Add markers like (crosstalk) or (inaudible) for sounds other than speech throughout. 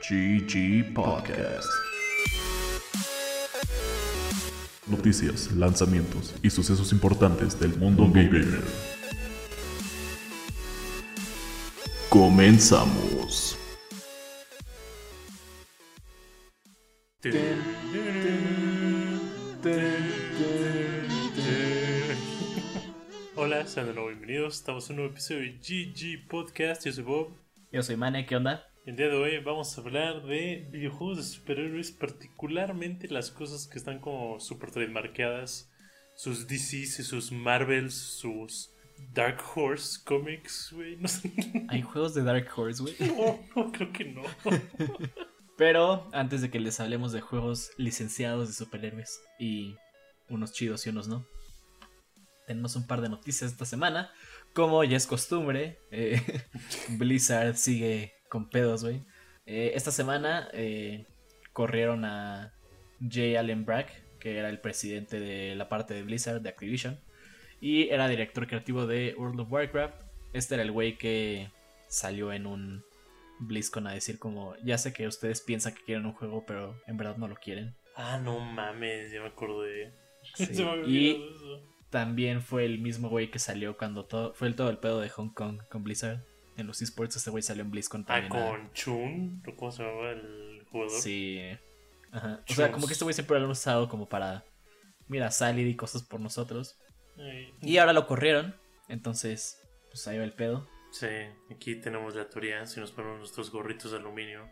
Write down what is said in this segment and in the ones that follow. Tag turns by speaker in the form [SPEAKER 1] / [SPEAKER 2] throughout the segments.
[SPEAKER 1] GG Podcast. Noticias, lanzamientos y sucesos importantes del mundo gamer. Comenzamos. (laughs)
[SPEAKER 2] Hola, sean de nuevo bienvenidos. Estamos en un nuevo episodio de GG Podcast. Yo soy Bob.
[SPEAKER 3] Yo soy Mane, ¿qué onda?
[SPEAKER 2] El día de hoy vamos a hablar de videojuegos de superhéroes, particularmente las cosas que están como super trademarkeadas, sus DCs y sus Marvels, sus Dark Horse Comics, güey. No sé.
[SPEAKER 3] Hay juegos de Dark Horse, güey. (laughs)
[SPEAKER 2] No, no, creo que no.
[SPEAKER 3] Pero antes de que les hablemos de juegos licenciados de superhéroes y unos chidos y unos no, tenemos un par de noticias esta semana. Como ya es costumbre, eh, (laughs) Blizzard sigue con pedos, güey. Eh, esta semana eh, corrieron a Jay Allen Brack, que era el presidente de la parte de Blizzard, de Activision, y era director creativo de World of Warcraft. Este era el güey que salió en un BlizzCon a decir como, ya sé que ustedes piensan que quieren un juego, pero en verdad no lo quieren.
[SPEAKER 2] Ah, no mames, ya me acordé. (laughs)
[SPEAKER 3] Sí,
[SPEAKER 2] Se me había
[SPEAKER 3] y-
[SPEAKER 2] eso.
[SPEAKER 3] También fue el mismo güey que salió cuando todo, fue el todo el pedo de Hong Kong con Blizzard. En los esports este güey salió en BlizzCon
[SPEAKER 2] Ah,
[SPEAKER 3] también. a-
[SPEAKER 2] con Chun, ¿o ¿cómo se llamaba el jugador?
[SPEAKER 3] Sí. Ajá. O sea, como que este güey siempre lo han usado como para, mira, salir y cosas por nosotros.
[SPEAKER 2] Ay,
[SPEAKER 3] Y ahora lo corrieron. Entonces, pues ahí va el pedo.
[SPEAKER 2] Sí, aquí tenemos la teoría, si nos ponemos nuestros gorritos de aluminio,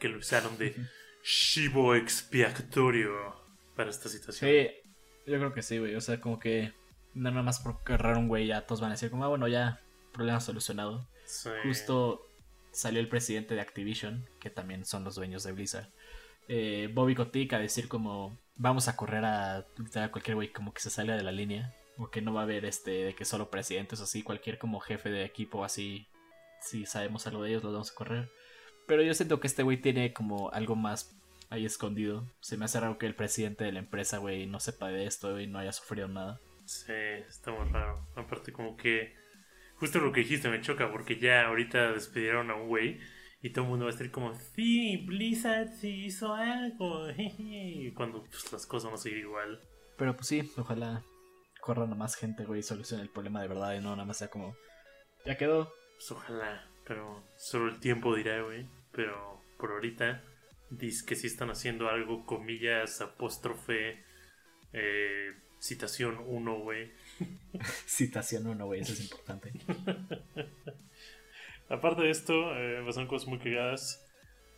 [SPEAKER 2] que lo usaron de chivo expiatorio para esta situación.
[SPEAKER 3] Sí, yo creo que sí, güey. O sea, como que nada más por agarrar un güey ya todos van a decir como, ah, bueno, ya, problema solucionado.
[SPEAKER 2] Sí.
[SPEAKER 3] Justo salió el presidente de Activision, que también son los dueños de Blizzard. eh, Bobby Kotick a decir como, vamos a correr a, a cualquier güey como que se salga de la línea. O que no va a haber este de que solo presidentes o así, cualquier como jefe de equipo así, si sabemos algo de ellos, los vamos a correr. Pero yo siento que este güey tiene como algo más ahí escondido. Se me hace raro que el presidente de la empresa, güey, no sepa de esto y no haya sufrido nada.
[SPEAKER 2] Sí, está muy raro. Aparte como que, justo lo que dijiste me choca, porque ya ahorita despidieron a un güey y todo el mundo va a estar como, sí, Blizzard sí hizo algo, jeje", cuando pues, las cosas van a seguir igual.
[SPEAKER 3] Pero pues sí, ojalá corran a más gente, güey, y solucione el problema de verdad y no nada más sea como, ya quedó.
[SPEAKER 2] Pues ojalá, pero solo el tiempo dirá, güey. Pero por ahorita, dice que sí están haciendo algo, comillas, apóstrofe, eh, citación 1, güey. (laughs)
[SPEAKER 3] Citación uno, güey, eso es importante. (laughs)
[SPEAKER 2] Aparte de esto, eh, pasaron cosas muy cagadas.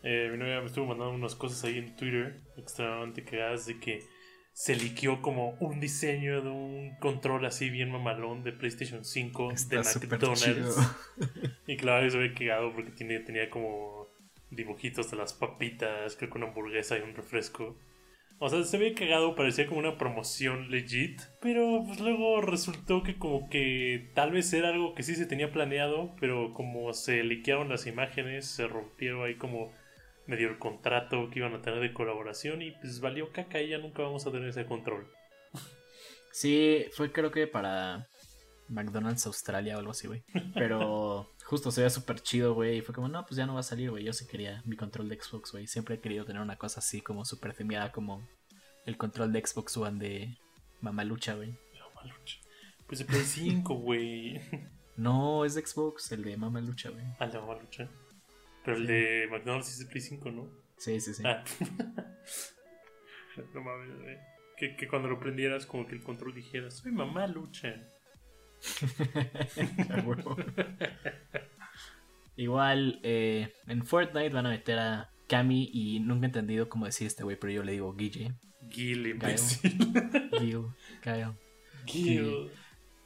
[SPEAKER 2] Eh, mi novia me estuvo mandando unas cosas ahí en Twitter extremadamente cagadas de que se liqueó como un diseño de un control así bien mamalón de PlayStation 5
[SPEAKER 3] Está
[SPEAKER 2] de McDonald's. (laughs) Y claro, se ve cagado porque tiene, tenía como dibujitos de las papitas, creo que una hamburguesa y un refresco. O sea, se ve cagado, parecía como una promoción legit. Pero pues luego resultó que como que tal vez era algo que sí se tenía planeado, pero como se liquearon las imágenes, se rompieron ahí como medio el contrato que iban a tener de colaboración y pues valió caca y ya nunca vamos a tener ese control.
[SPEAKER 3] Sí, fue creo que para McDonald's Australia o algo así, güey. Pero justo se veía súper chido, güey. Y fue como, no, pues ya no va a salir, güey. Yo sí quería mi control de Xbox, güey. Siempre he querido tener una cosa así como súper femiada como el control de Xbox One de Mamalucha, güey.
[SPEAKER 2] Pero malucha. Pues de Play 5, güey. (laughs)
[SPEAKER 3] No, es de Xbox, el de Mamalucha, güey.
[SPEAKER 2] Ah, la malucha. Pero el de McDonald's es de Play 5, ¿no?
[SPEAKER 3] Sí, sí, sí.
[SPEAKER 2] Ah. (laughs) no mames, güey. Que, que cuando lo prendieras, como que el control dijera: Soy mamá lucha. (laughs)
[SPEAKER 3] A huevo. Igual, eh, en Fortnite van a meter a Cami y nunca he entendido cómo decir este güey, pero yo le digo Guille.
[SPEAKER 2] Gil, imbécil.
[SPEAKER 3] Gil, Kyle.
[SPEAKER 2] Gil.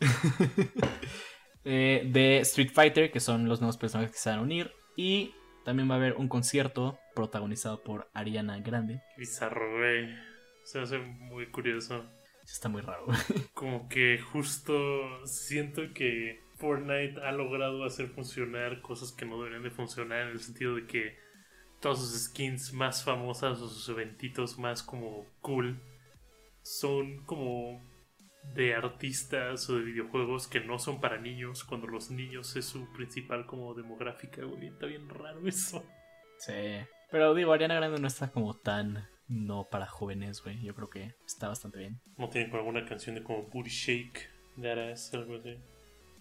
[SPEAKER 2] (laughs)
[SPEAKER 3] Eh, de Street Fighter, que son los nuevos personajes que se van a unir. Y también va a haber un concierto protagonizado por Ariana Grande.
[SPEAKER 2] Bizarro, güey. Se hace muy curioso.
[SPEAKER 3] Está muy raro. (laughs)
[SPEAKER 2] Como que justo siento que Fortnite ha logrado hacer funcionar cosas que no deberían de funcionar en el sentido de que todas sus skins más famosas o sus eventitos más como cool son como de artistas o de videojuegos que no son para niños cuando los niños es su principal como demográfica, güey. Está bien raro eso.
[SPEAKER 3] Sí. Pero digo, Ariana Grande no está como tan no para jóvenes, güey. Yo creo que está bastante bien.
[SPEAKER 2] ¿No tienen alguna canción de como Booty Shake de Aras, algo así?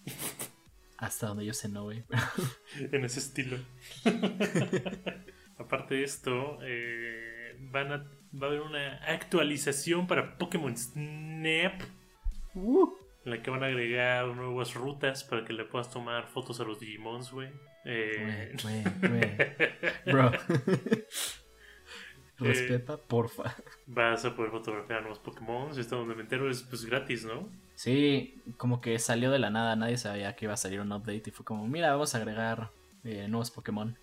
[SPEAKER 2] (laughs)
[SPEAKER 3] Hasta donde yo sé, no, güey. (laughs)
[SPEAKER 2] en ese estilo. (laughs) Aparte de esto, eh, van a, va a haber una actualización para Pokémon Snap.
[SPEAKER 3] Uh.
[SPEAKER 2] En la que van a agregar nuevas rutas para que le puedas tomar fotos a los Digimons, güey. Eh.
[SPEAKER 3] Bro. Respeta, porfa.
[SPEAKER 2] vas a poder fotografiar nuevos Pokémon. Esto donde me entero es pues gratis, ¿no?
[SPEAKER 3] Sí, como que salió de la nada, nadie sabía que iba a salir un update y fue como, mira, vamos a agregar eh, nuevos Pokémon,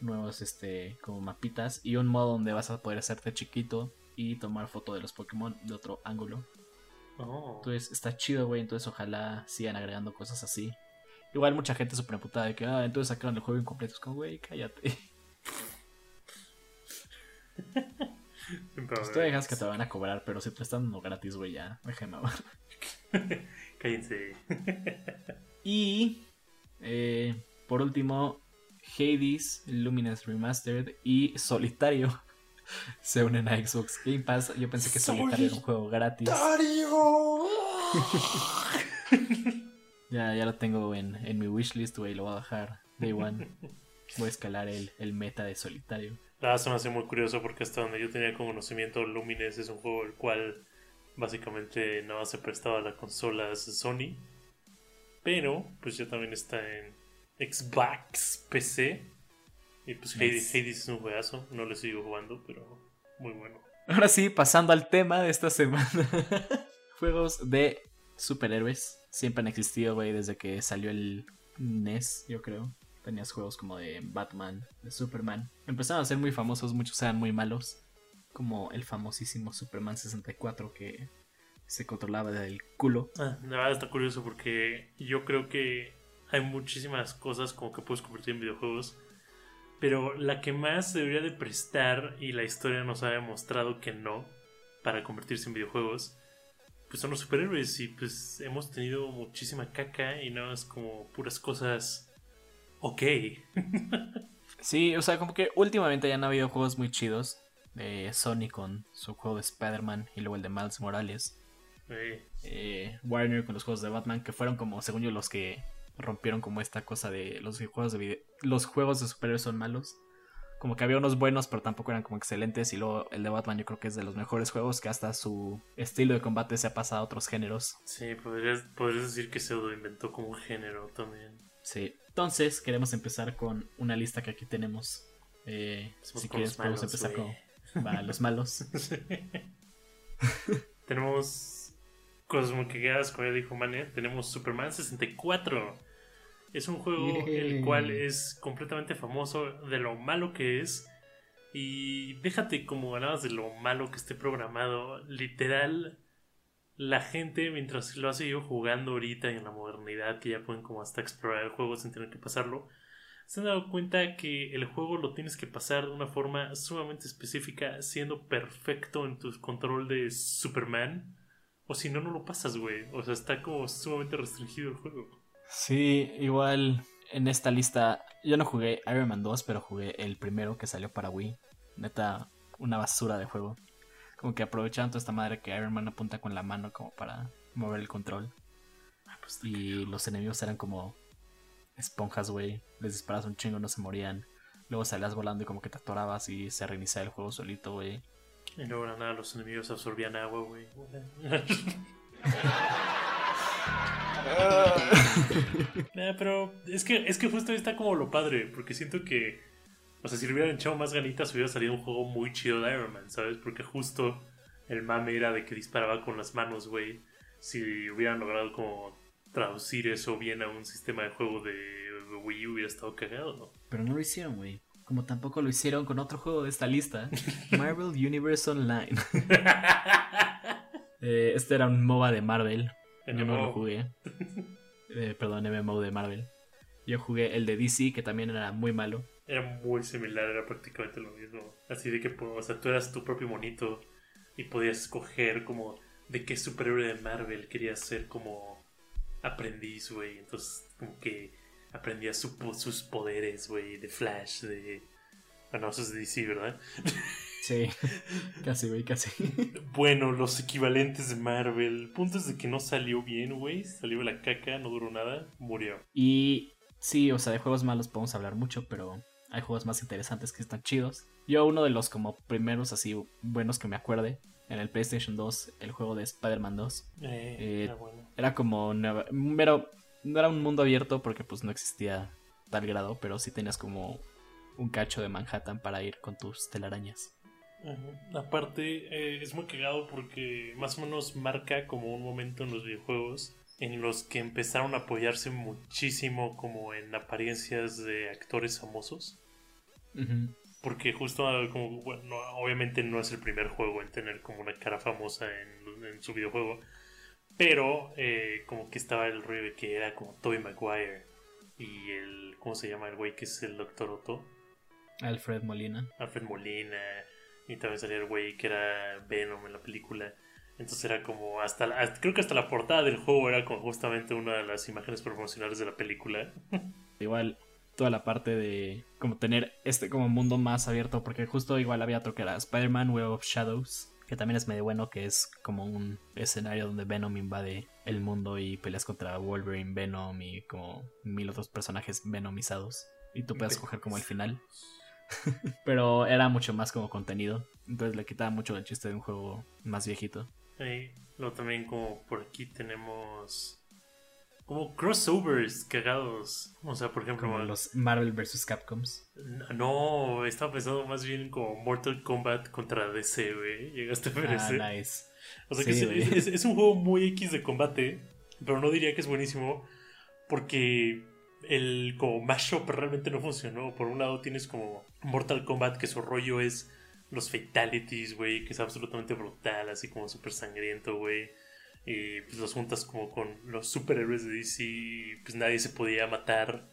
[SPEAKER 3] nuevos este como mapitas y un modo donde vas a poder hacerte chiquito y tomar foto de los Pokémon de otro ángulo.
[SPEAKER 2] Oh.
[SPEAKER 3] Entonces está chido, güey, entonces ojalá sigan agregando cosas así. Igual mucha gente súper emputada de que, ah, entonces sacaron el juego incompleto. Es como, güey, cállate. (laughs)
[SPEAKER 2] A
[SPEAKER 3] Pues dejas que te van a cobrar, pero si te están dando gratis, güey, ya, déjame. (laughs)
[SPEAKER 2] Cállense.
[SPEAKER 3] Y eh, por último, Hades, Luminous Remastered y Solitario (laughs) se unen a Xbox Game Pass. Yo pensé que Solitario era un juego gratis. (laughs) Ya, ya lo tengo en, en mi wishlist, güey, lo voy a bajar. Day one. Voy a escalar el, el meta de Solitario.
[SPEAKER 2] Ah, se me hace muy curioso porque hasta donde yo tenía conocimiento, Lumines es un juego el cual básicamente nada más se prestaba a las consolas Sony. Pero, pues ya también está en Xbox, PC. Y pues Hades. Hades es un juegazo, no lo sigo jugando, pero muy bueno.
[SPEAKER 3] Ahora sí, pasando al tema de esta semana. (laughs) Juegos de superhéroes. Siempre han existido, güey, desde que salió el NES, yo creo. Tenías juegos como de Batman, de Superman. Empezaron a ser muy famosos, muchos eran muy malos. Como el famosísimo Superman 64 que se controlaba del culo.
[SPEAKER 2] Ah, la verdad está curioso porque yo creo que hay muchísimas cosas como que puedes convertir en videojuegos. Pero la que más se debería de prestar y la historia nos ha demostrado que no para convertirse en videojuegos, pues son los superhéroes y pues hemos tenido muchísima caca y no es como puras cosas ok.
[SPEAKER 3] Sí, o sea, como que últimamente ya han habido juegos muy chidos. De Sony con su juego de Spider-Man y luego el de Miles Morales.
[SPEAKER 2] Eh,
[SPEAKER 3] eh, Warner con los juegos de Batman, que fueron como, según yo, los que rompieron como esta cosa de los juegos de video- los juegos de superhéroes son malos. Como que había unos buenos, pero tampoco eran como excelentes. Y luego el de Batman yo creo que es de los mejores juegos, que hasta su estilo de combate se ha pasado a otros géneros.
[SPEAKER 2] sí, podrías, podrías decir que Pseudo inventó como un género también.
[SPEAKER 3] Sí. Entonces, queremos empezar con una lista que aquí tenemos. Eh, si quieres, podemos
[SPEAKER 2] malos,
[SPEAKER 3] empezar con va, los malos. (laughs)
[SPEAKER 2] Tenemos muy quedadas, como ya dijo Mane. Tenemos Superman 64. Es un juego el cual es completamente famoso de lo malo que es. Y déjate como ganabas de lo malo que esté programado. Literal, la gente mientras lo ha seguido jugando ahorita en la modernidad, que ya pueden como hasta explorar el juego sin tener que pasarlo, se han dado cuenta que el juego lo tienes que pasar de una forma sumamente específica, siendo perfecto en tu control de Superman. O si no, no lo pasas, güey. O sea, está como sumamente restringido el juego.
[SPEAKER 3] Sí, igual en esta lista yo no jugué Iron Man 2, pero jugué el primero que salió para Wii. Neta, una basura de juego. Como que aprovechaban toda esta madre que Iron Man apunta con la mano como para mover el control.
[SPEAKER 2] Ah, pues,
[SPEAKER 3] Y los enemigos eran como esponjas, güey. Les disparas un chingo, no se morían. Luego salías volando y como que te atorabas y se reiniciaba el juego solito, güey.
[SPEAKER 2] Y luego nada los enemigos absorbían agua, güey. (laughs) Eh, pero es que, es que justo ahí está como lo padre, porque siento que, o sea, si le hubieran echado más ganitas hubiera salido un juego muy chido de Iron Man, ¿sabes? Porque justo el mame era de que disparaba con las manos, güey. Si hubieran logrado como traducir eso bien a un sistema de juego de Wii U hubiera estado cagado, ¿no?
[SPEAKER 3] Pero no lo hicieron, güey. Como tampoco lo hicieron con otro juego de esta lista. (laughs) Marvel Universe Online. (laughs) Eh, este era un MOBA de Marvel. Yo no lo jugué. (laughs) Eh, perdón, MMO de Marvel. Yo jugué el de DC, que también era muy malo.
[SPEAKER 2] Era muy similar, era prácticamente lo mismo. Así de que, pues, o sea, tú eras tu propio monito y podías escoger como de qué superhéroe de Marvel querías ser como aprendiz, güey. Entonces, como que aprendías su sus poderes, güey, de Flash, de Ah, no, eso es DC, ¿verdad? (laughs)
[SPEAKER 3] Sí, casi, güey, casi.
[SPEAKER 2] Bueno, los equivalentes de Marvel. Puntos de que no salió bien, güey. Salió la caca, no duró nada, murió.
[SPEAKER 3] Y sí, o sea, de juegos malos podemos hablar mucho, pero hay juegos más interesantes que están chidos. Yo uno de los como primeros así buenos que me acuerde, en el PlayStation 2, el juego de Spider-Man 2.
[SPEAKER 2] Eh,
[SPEAKER 3] Eh,
[SPEAKER 2] era bueno.
[SPEAKER 3] Era como... Pero no era un mundo abierto porque pues no existía tal grado, pero sí tenías como un cacho de Manhattan para ir con tus telarañas.
[SPEAKER 2] Ajá. Aparte, eh, es muy cagado porque más o menos marca como un momento en los videojuegos en los que empezaron a apoyarse muchísimo como en apariencias de actores famosos. Porque justo ah, como, bueno, no, obviamente no es el primer juego en tener como una cara famosa en, en su videojuego. Pero eh, como que estaba el rollo de que era como Tobey Maguire y el, ¿cómo se llama el güey que es el Doctor Otto?
[SPEAKER 3] Alfred Molina.
[SPEAKER 2] Alfred Molina. Y también salía el güey que era Venom en la película. Entonces era como hasta, la- hasta- creo que hasta la portada del juego era como justamente una de las imágenes promocionales de la película.
[SPEAKER 3] Igual toda la parte de como tener este como mundo más abierto, porque justo igual había otro que era Spider-Man Web of Shadows, que también es medio bueno, que es como un escenario donde Venom invade el mundo y peleas contra Wolverine, Venom y como mil otros personajes venomizados. Y tú puedes escoger como el final. (laughs) Pero era mucho más como contenido. Entonces le quitaba mucho el chiste de un juego más viejito.
[SPEAKER 2] Y luego también como por aquí tenemos como crossovers cagados. O sea, por ejemplo,
[SPEAKER 3] Como los Marvel vs. Capcoms.
[SPEAKER 2] no, estaba pensando más bien como Mortal Kombat contra DC, güey. Llegaste a ver
[SPEAKER 3] Ah,
[SPEAKER 2] ese.
[SPEAKER 3] nice.
[SPEAKER 2] O sea
[SPEAKER 3] Sí,
[SPEAKER 2] que es-
[SPEAKER 3] güey.
[SPEAKER 2] es, es un juego muy X de combate, pero no diría que es buenísimo porque el como mashup realmente no funcionó. Por un lado tienes como Mortal Kombat que su rollo es los fatalities, güey, que es absolutamente brutal, así como súper sangriento, güey. Y pues los juntas como con los superhéroes de DC y pues nadie se podía matar.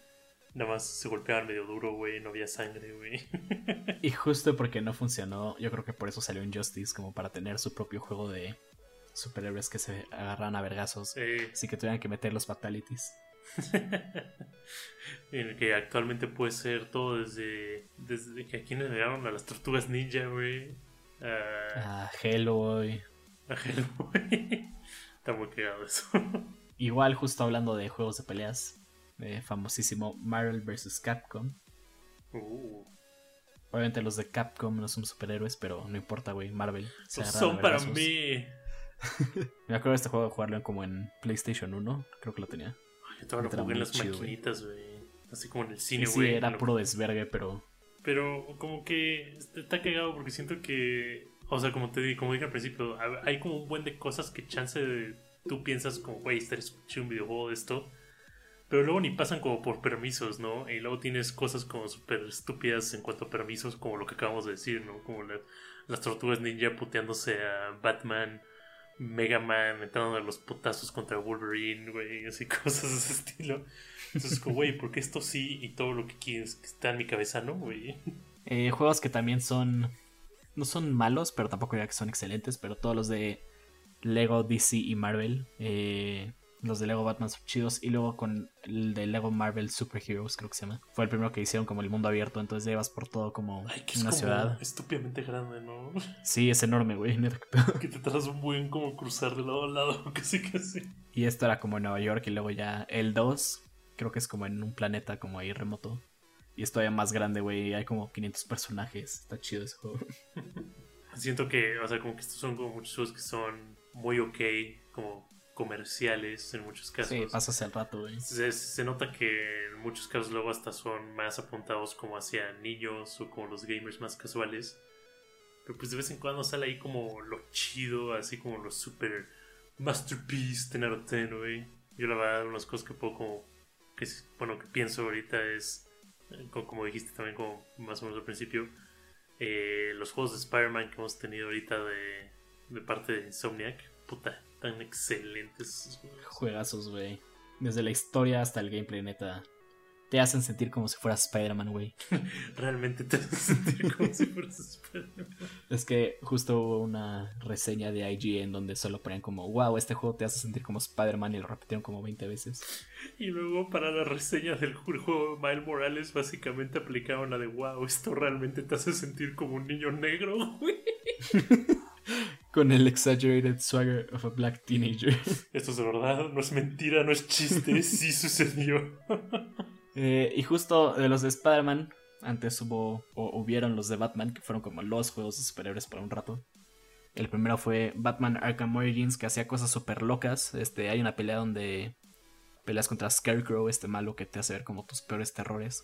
[SPEAKER 2] Nada más se golpeaban medio duro, güey, no había sangre, güey. (laughs)
[SPEAKER 3] Y justo porque no funcionó, yo creo que por eso salió Injustice, como para tener su propio juego de superhéroes que se agarran a vergazos.
[SPEAKER 2] Eh,
[SPEAKER 3] Así que tuvieran que meter los fatalities. (laughs)
[SPEAKER 2] en el que actualmente puede ser todo desde, desde que aquí nos llegaron a las tortugas ninja, güey. A,
[SPEAKER 3] Hellboy.
[SPEAKER 2] a Hellboy. (laughs) Está muy cagado eso. (laughs)
[SPEAKER 3] Igual, justo hablando de juegos de peleas, eh, famosísimo Marvel vs. Capcom.
[SPEAKER 2] Uh,
[SPEAKER 3] Obviamente los de Capcom no son superhéroes, pero no importa, güey. Marvel. se
[SPEAKER 2] son para mí. (laughs)
[SPEAKER 3] Me acuerdo de este juego de jugarlo como en PlayStation 1. Creo que lo tenía.
[SPEAKER 2] Yo todavía lo jugué en las
[SPEAKER 3] chido, güey.
[SPEAKER 2] maquinitas, güey. Así como en el cine,
[SPEAKER 3] Y sí,
[SPEAKER 2] güey.
[SPEAKER 3] era
[SPEAKER 2] Lo-
[SPEAKER 3] puro desvergue, pero
[SPEAKER 2] Pero como que está cagado porque siento que, o sea, como te como dije al principio, ha- hay como un buen de cosas que chance de- tú piensas como, güey, estar escuchando un videojuego de esto, pero luego ni pasan como por permisos, ¿no? Y luego tienes cosas como súper estúpidas en cuanto a permisos, como lo que acabamos de decir, ¿no? Como la- las tortugas ninja puteándose a Batman, Mega Man, entrando a los putazos contra Wolverine, güey, así (laughs) cosas de ese estilo. Entonces, como, güey, porque esto sí y todo lo que quieres está en mi cabeza, ¿no, güey?
[SPEAKER 3] Eh, juegos que también son. No son malos, pero tampoco diría que son excelentes. Pero todos los de Lego, DC y Marvel. eh, los de Lego Batman son chidos. Y luego con el de Lego Marvel Super Heroes, creo que se llama. Fue el primero que hicieron como el mundo abierto. Entonces llevas por todo como
[SPEAKER 2] Ay, que es
[SPEAKER 3] una
[SPEAKER 2] como
[SPEAKER 3] ciudad.
[SPEAKER 2] estúpidamente grande, ¿no? (laughs)
[SPEAKER 3] Sí, es enorme, güey.
[SPEAKER 2] que te tardas un buen como cruzar de lado a lado, (laughs) casi casi.
[SPEAKER 3] Y esto era como en Nueva York. Y luego ya el 2, creo que es como en un planeta como ahí remoto. Y es todavía más grande, güey. Hay como 500 personajes. Está chido ese juego. (laughs)
[SPEAKER 2] Siento que, o sea, como que estos son como muchos juegos que son muy ok, como comerciales en muchos casos.
[SPEAKER 3] Sí, pasas el rato, güey.
[SPEAKER 2] se, se nota que en muchos casos luego hasta son más apuntados como hacia niños o como los gamers más casuales. Pero pues de vez en cuando sale ahí como lo chido, así como lo super masterpiece de Naruto, güey. Yo la verdad, unas cosas que puedo como, que, bueno, que pienso ahorita es, como dijiste también como más o menos al principio, eh, los juegos de Spider-Man que hemos tenido ahorita de, parte de Insomniac, puta, tan excelentes.
[SPEAKER 3] Juegazos, güey. Desde la historia hasta el gameplay, neta. Te hacen sentir como si fueras Spider-Man, güey. (laughs)
[SPEAKER 2] Realmente te hace sentir como si fueras Spider-Man.
[SPEAKER 3] Es que justo hubo una reseña de IGN donde solo ponían como, wow, este juego te hace sentir como Spider-Man y lo repitieron como 20 veces.
[SPEAKER 2] Y luego para la reseña del juego Miles Morales básicamente aplicaron la de, wow, esto realmente te hace sentir como un niño negro, güey. (laughs)
[SPEAKER 3] Con el exaggerated swagger of a black teenager.
[SPEAKER 2] Esto es de verdad, no es mentira, no es chiste, (laughs) sí sucedió.
[SPEAKER 3] Eh, y justo de los de Spider-Man, antes hubo o hubieron los de Batman, que fueron como los juegos de superhéroes por un rato. El primero fue Batman Arkham Origins, que hacía cosas súper locas. Este, hay una pelea donde peleas contra Scarecrow, este malo que te hace ver como tus peores terrores.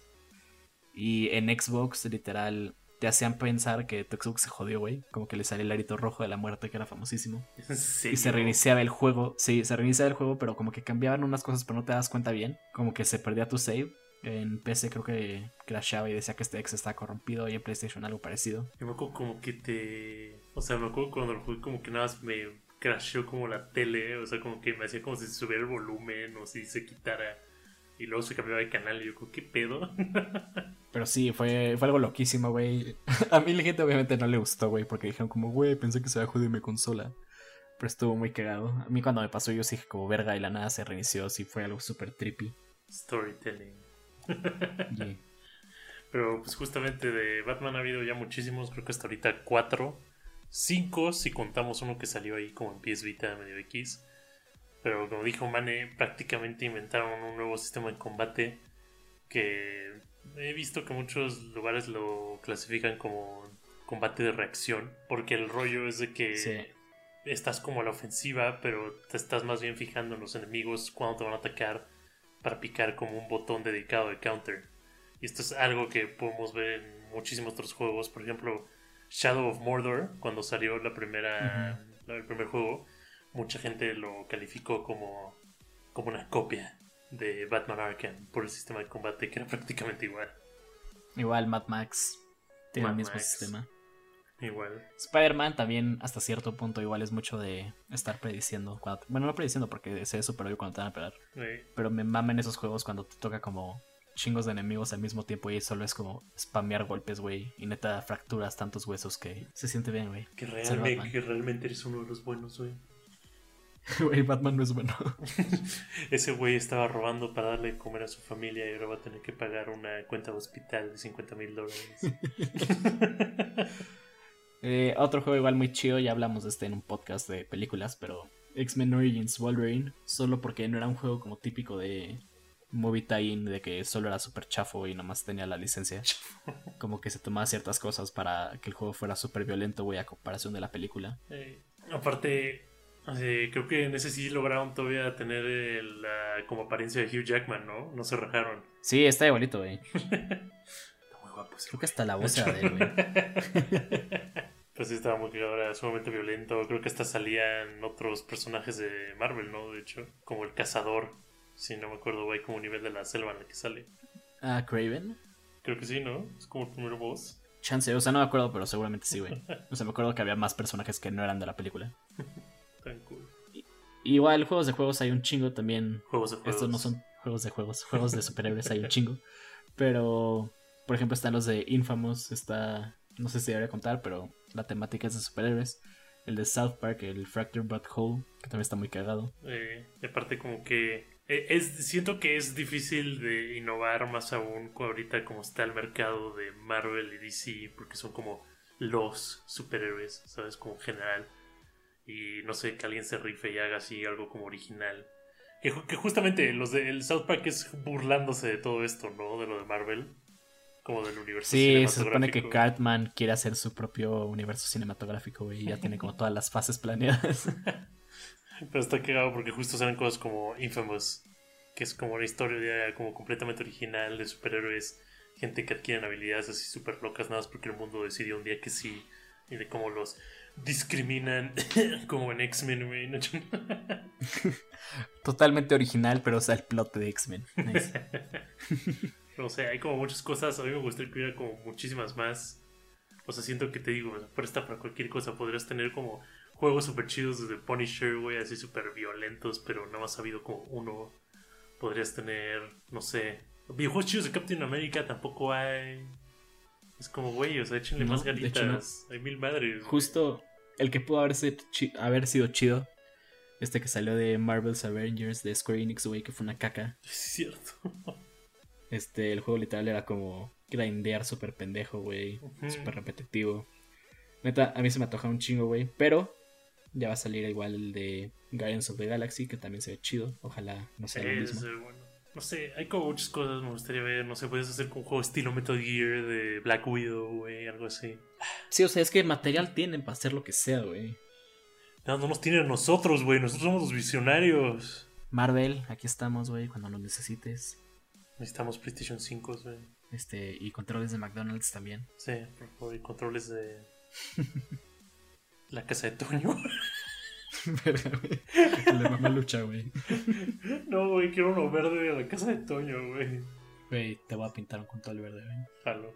[SPEAKER 3] Y en Xbox, literal, te hacían pensar que tu Xbox se jodió, güey. Como que le salió el arito rojo de la muerte, que era famosísimo. (laughs) Y se reiniciaba el juego. Sí, se reiniciaba el juego, pero como que cambiaban unas cosas, pero no te das cuenta bien. Como que se perdía tu save. En PC creo que crashaba y decía que este X estaba corrompido. Y en PlayStation algo parecido.
[SPEAKER 2] Yo me acuerdo como que te... O sea, me acuerdo cuando lo jugué como que nada más me crasheó como la tele. O sea, como que me hacía como si subiera el volumen o si se quitara. Y luego se cambiaba de canal y yo como, ¿qué pedo? (laughs)
[SPEAKER 3] Pero sí, fue, fue algo loquísimo, güey. (laughs) A mí la gente obviamente no le gustó, güey, porque dijeron como, güey, pensé que se había jodido mi consola. Pero estuvo muy cagado. A mí cuando me pasó yo sí dije como verga y la nada se reinició, sí fue algo súper trippy.
[SPEAKER 2] Storytelling. (laughs)
[SPEAKER 3] Yeah.
[SPEAKER 2] Pero pues justamente de Batman ha habido ya muchísimos, creo que hasta ahorita cuatro. Cinco si contamos uno que salió ahí como en PS Vita medio X. Pero como dijo Mane, prácticamente inventaron un nuevo sistema de combate que he visto que muchos lugares lo clasifican como combate de reacción. Porque el rollo es de que
[SPEAKER 3] Sí.
[SPEAKER 2] estás como a la ofensiva, pero te estás más bien fijando en los enemigos cuando te van a atacar para picar como un botón dedicado de counter. Y esto es algo que podemos ver en muchísimos otros juegos. Por ejemplo, Shadow of Mordor, cuando salió la primera, la- el primer juego, mucha gente lo calificó como, como una copia de Batman Arkham por el sistema de combate que era prácticamente igual.
[SPEAKER 3] Igual Mad Max tiene
[SPEAKER 2] Mad
[SPEAKER 3] el mismo
[SPEAKER 2] Max.
[SPEAKER 3] sistema.
[SPEAKER 2] Igual.
[SPEAKER 3] Spider-Man también hasta cierto punto igual es mucho de estar prediciendo. cuando- bueno, no prediciendo porque se ve súper obvio cuando te van a pegar. Pero me mamen esos juegos cuando te toca como chingos de enemigos al mismo tiempo y solo es como spamear golpes, güey. Y neta fracturas tantos huesos que se siente bien, güey.
[SPEAKER 2] que, realmente, que realmente eres uno de los buenos, güey. (laughs)
[SPEAKER 3] Güey, Batman no es bueno. (laughs)
[SPEAKER 2] Ese güey estaba robando para darle de comer a su familia y ahora va a tener que pagar una cuenta de hospital de 50 mil dólares. (laughs)
[SPEAKER 3] Eh, otro juego igual muy chido, ya hablamos de este en un podcast de películas, pero X-Men Origins Wolverine, solo porque no era un juego como típico de movie tie-in, de que solo era súper chafo y nomás tenía la licencia. Como que se tomaba ciertas cosas para que el juego fuera súper violento, güey, a comparación de la película.
[SPEAKER 2] Eh, aparte, eh, creo que en ese sí lograron todavía tener el, la como apariencia de Hugh Jackman, ¿no? No se rajaron.
[SPEAKER 3] Sí, está bonito, güey. (laughs)
[SPEAKER 2] Está muy guapo ese
[SPEAKER 3] Creo que hasta la voz era de él, güey. (laughs)
[SPEAKER 2] Pues sí, estaba muy era sumamente violento. Creo que hasta salían otros personajes de Marvel, ¿no? De hecho, como el cazador. Si no me acuerdo, güey, como nivel de la selva en la que sale.
[SPEAKER 3] Ah, Craven.
[SPEAKER 2] Creo que sí, ¿no? Es como el primer boss.
[SPEAKER 3] Chance, o sea, no me acuerdo, pero seguramente sí, güey. O sea, me acuerdo que había más personajes que no eran de la película. (laughs) Igual, juegos de juegos hay un chingo también.
[SPEAKER 2] Juegos de juegos.
[SPEAKER 3] Estos no son juegos de juegos, juegos de superhéroes hay un chingo. Pero, por ejemplo, están los de Infamous, está, no sé si debería contar, pero la temática es de superhéroes. El de South Park, el Fracture But Whole, que también está muy cagado.
[SPEAKER 2] Eh, y aparte como que eh, es siento que es difícil de innovar más aún ahorita como está el mercado de Marvel y DC porque son como los superhéroes, ¿sabes? Como en general. Y no sé, que alguien se rife y haga así algo como original. Que, que justamente los de el South Park es burlándose de todo esto, ¿no? De lo de Marvel. Como del universo
[SPEAKER 3] Sí, se supone que
[SPEAKER 2] cinematográfico.
[SPEAKER 3] Cartman quiere hacer su propio universo cinematográfico, y ya tiene como todas las fases planeadas. (laughs)
[SPEAKER 2] Pero está cagado porque justo salen cosas como Infamous, que es como una historia como completamente original de superhéroes, gente que adquieren habilidades así súper locas, nada más porque el mundo decidió un día que sí, y de cómo los discriminan (laughs) como en X-Men, güey. ¿no? (laughs)
[SPEAKER 3] Totalmente original, pero o sea, el plot de X-Men. Nice. (laughs)
[SPEAKER 2] No sé, hay como muchas cosas, a mí me gustaría que hubiera como muchísimas más. O sea, siento que te digo, presta para cualquier cosa, podrías tener como juegos súper chidos desde Punisher, güey, así súper violentos, pero nada más ha habido como uno. Podrías tener, no sé, Videojuegos chidos de Captain America tampoco hay. Es como, güey, o sea, échenle
[SPEAKER 3] No,
[SPEAKER 2] más ganitas.
[SPEAKER 3] no.
[SPEAKER 2] Hay mil madres.
[SPEAKER 3] Justo el que pudo haber sido, chi- haber sido chido. Este que salió de Marvel's Avengers de Square Enix, güey, que fue una caca. (laughs)
[SPEAKER 2] Es cierto.
[SPEAKER 3] Este, el juego literal era como grindear súper pendejo, güey.
[SPEAKER 2] Ujú.
[SPEAKER 3] Súper repetitivo. Neta, a mí se me antoja un chingo, güey. Pero ya va a salir igual el de Guardians of the Galaxy, que también se ve chido. Ojalá no sea lo
[SPEAKER 2] Es,
[SPEAKER 3] mismo.
[SPEAKER 2] eh, bueno. No sé, hay como muchas cosas me gustaría ver. No sé, puedes hacer como un juego estilo Metal Gear de Black Widow, güey, algo así.
[SPEAKER 3] Sí, o sea, es que material tienen para hacer lo que sea, güey.
[SPEAKER 2] No, no nos tienen nosotros, güey. Nosotros somos los visionarios.
[SPEAKER 3] Marvel, aquí estamos, güey, cuando lo necesites.
[SPEAKER 2] Necesitamos PlayStation 5, güey.
[SPEAKER 3] Este, y controles de McDonald's también.
[SPEAKER 2] Sí, por favor, y controles de. (laughs) La casa de Toño. (laughs) (laughs)
[SPEAKER 3] Verga, güey. El de mamá lucha, güey.
[SPEAKER 2] no, güey, quiero uno verde de la casa de Toño, güey.
[SPEAKER 3] Güey, te voy a pintar un control verde, güey.
[SPEAKER 2] Jalo.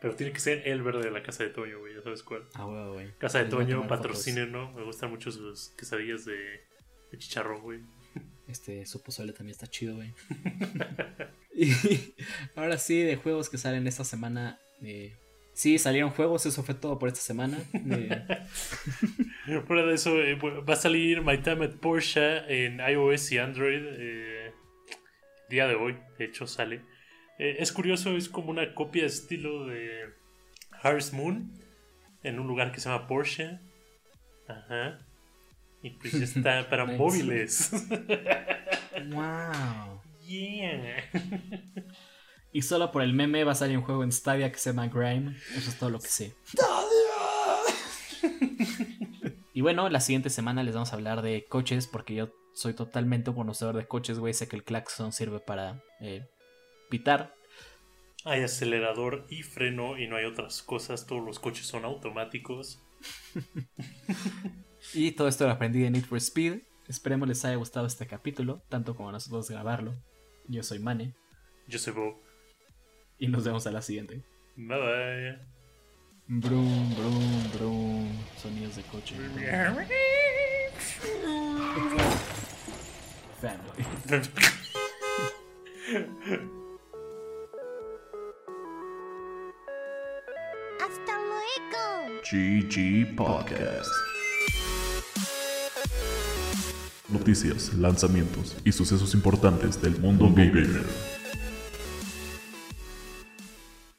[SPEAKER 2] Pero tiene que ser el verde de la casa de Toño, güey, ya sabes cuál.
[SPEAKER 3] Ah, güey, güey.
[SPEAKER 2] Casa de Toño, patrocinen, ¿no? Me gustan mucho sus quesadillas de, de chicharrón, güey.
[SPEAKER 3] Este, su pozole también está chido, güey. (laughs) (laughs) y ahora sí, de juegos que salen esta semana. eh, sí, salieron juegos, eso fue todo por esta semana. Eh, (laughs)
[SPEAKER 2] Fuera de eso, eh, va a salir My Time at Porsche en iOS y Android eh, el día de hoy. De hecho, sale. Eh, es curioso, es como una copia estilo de Harvest Moon en un lugar que se llama Porsche. Ajá. Y pues ya está (laughs) para móviles. (laughs)
[SPEAKER 3] wow.
[SPEAKER 2] yeah.
[SPEAKER 3] Y solo por el meme va a salir un juego en Stadia que se llama Grime. Eso es todo lo que sé. Y bueno, la siguiente semana les vamos a hablar de coches porque yo soy totalmente un conocedor de coches, güey. Sé que el claxon sirve para eh, pitar.
[SPEAKER 2] Hay acelerador y freno y no hay otras cosas. Todos los coches son automáticos. (laughs)
[SPEAKER 3] Y todo esto lo aprendí de Need for Speed. Esperemos les haya gustado este capítulo, tanto como a nosotros grabarlo. Yo soy Mane
[SPEAKER 2] Yo soy Bob.
[SPEAKER 3] Y nos vemos a la siguiente.
[SPEAKER 2] Bye bye.
[SPEAKER 3] Brum, brum, brum. Sonidos de coche. Family.
[SPEAKER 4] Hasta luego.
[SPEAKER 1] GG Podcast. Noticias, lanzamientos y sucesos importantes del mundo gamer.